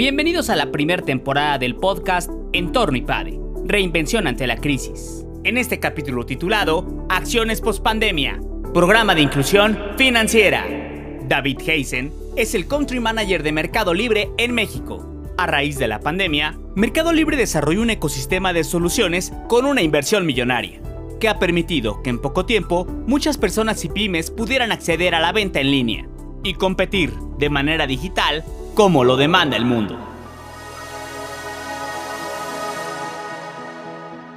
Bienvenidos a la primera temporada del podcast Entorno IPADE, Reinvención ante la crisis. En este capítulo titulado Acciones post-pandemia, Programa de Inclusión Financiera. David Heisen es el Country Manager de Mercado Libre en México. A raíz de la pandemia, Mercado Libre desarrolló un ecosistema de soluciones con una inversión millonaria, que ha permitido que en poco tiempo muchas personas y pymes pudieran acceder a la venta en línea y competir de manera digital como lo demanda el mundo.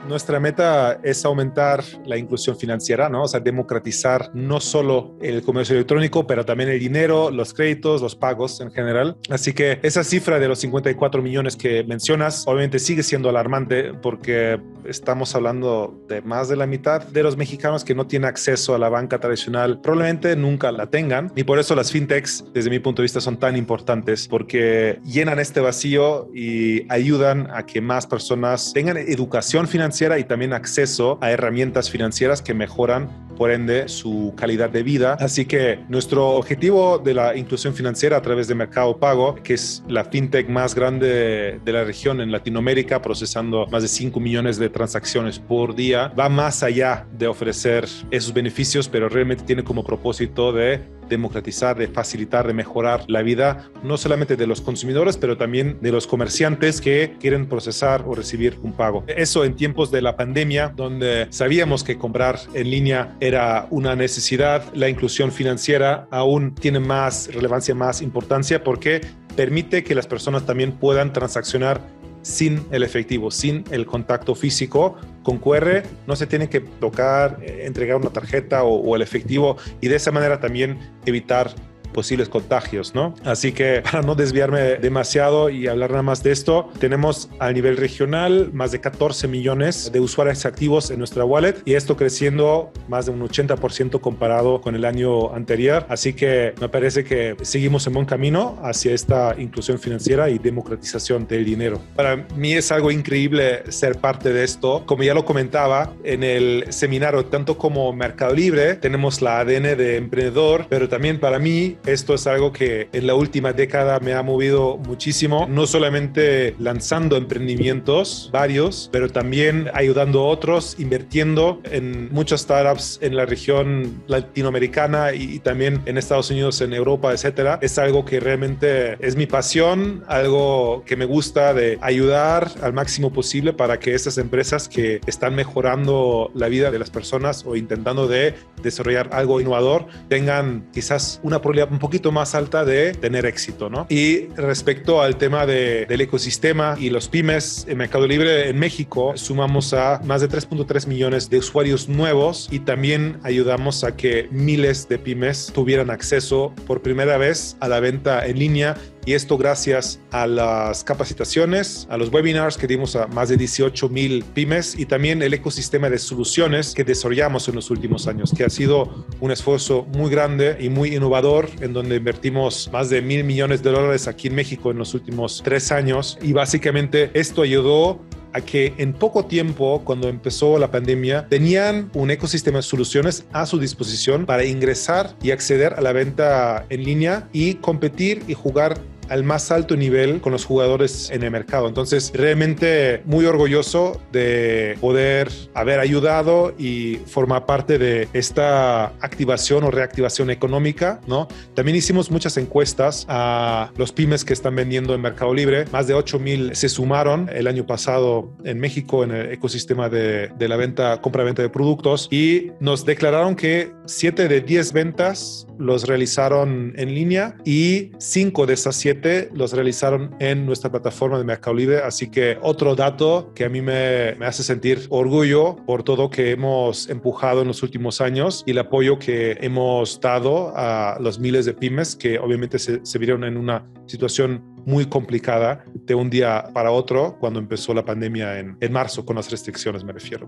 Nuestra meta es aumentar la inclusión financiera, ¿no? O sea, democratizar no solo el comercio electrónico, pero también el dinero, los créditos, los pagos en general. Así que esa cifra de los 54 millones que mencionas, obviamente sigue siendo alarmante porque estamos hablando de más de la mitad de los mexicanos que no tienen acceso a la banca tradicional, probablemente nunca la tengan. Y por eso las fintechs, desde mi punto de vista, son tan importantes porque llenan este vacío y ayudan a que más personas tengan educación financiera y también acceso a herramientas financieras que mejoran por ende su calidad de vida. Así que nuestro objetivo de la inclusión financiera a través de Mercado Pago, que es la fintech más grande de la región en Latinoamérica, procesando más de 5 millones de transacciones por día, va más allá de ofrecer esos beneficios, pero realmente tiene como propósito de democratizar, de facilitar, de mejorar la vida, no solamente de los consumidores, pero también de los comerciantes que quieren procesar o recibir un pago. Eso en tiempos de la pandemia, donde sabíamos que comprar en línea era una necesidad, la inclusión financiera aún tiene más relevancia, más importancia, porque permite que las personas también puedan transaccionar sin el efectivo, sin el contacto físico. Con QR no se tiene que tocar, eh, entregar una tarjeta o, o el efectivo y de esa manera también evitar posibles contagios, ¿no? Así que para no desviarme demasiado y hablar nada más de esto, tenemos a nivel regional más de 14 millones de usuarios activos en nuestra wallet y esto creciendo más de un 80% comparado con el año anterior. Así que me parece que seguimos en buen camino hacia esta inclusión financiera y democratización del dinero. Para mí es algo increíble ser parte de esto. Como ya lo comentaba en el seminario, tanto como Mercado Libre, tenemos la ADN de emprendedor, pero también para mí esto es algo que en la última década me ha movido muchísimo, no solamente lanzando emprendimientos, varios, pero también ayudando a otros, invirtiendo en muchas startups en la región latinoamericana y, también en Estados Unidos, en Europa, etcétera. Es algo que realmente es mi pasión, algo que me gusta de ayudar al máximo posible para que estas empresas que están mejorando la vida de las personas o intentando de desarrollar algo innovador tengan quizás una probabilidad un poquito más alta de tener éxito, ¿no? Y respecto al tema de, del ecosistema y los pymes en Mercado Libre en México, sumamos a más de 3.3 millones de usuarios nuevos y también ayudamos a que miles de pymes tuvieran acceso por primera vez a la venta en línea y esto gracias a las capacitaciones, a los webinars que dimos a más de 18 mil pymes y también el ecosistema de soluciones que desarrollamos en los últimos años, que ha sido un esfuerzo muy grande y muy innovador, en donde invertimos más de mil millones de dólares aquí en México en los últimos tres años. Y básicamente esto ayudó a que en poco tiempo, cuando empezó la pandemia, tenían un ecosistema de soluciones a su disposición para ingresar y acceder a la venta en línea y competir y jugar al más alto nivel con los jugadores en el mercado. Entonces, realmente muy orgulloso de poder haber ayudado y formar parte de esta activación o reactivación económica, ¿no? También hicimos muchas encuestas a los pymes que están vendiendo en Mercado Libre. Más de 8 mil se sumaron el año pasado en México en el ecosistema de, de la venta, compra-venta de productos y nos declararon que 7 de 10 ventas los realizaron en línea y 5 de esas 7 los realizaron en nuestra plataforma de Mercado Libre. Así que otro dato que a mí me, hace sentir orgullo por todo que hemos empujado en los últimos años y el apoyo que hemos dado a los miles de pymes que obviamente se, se vieron en una situación muy complicada de un día para otro cuando empezó la pandemia en, en marzo con las restricciones me refiero.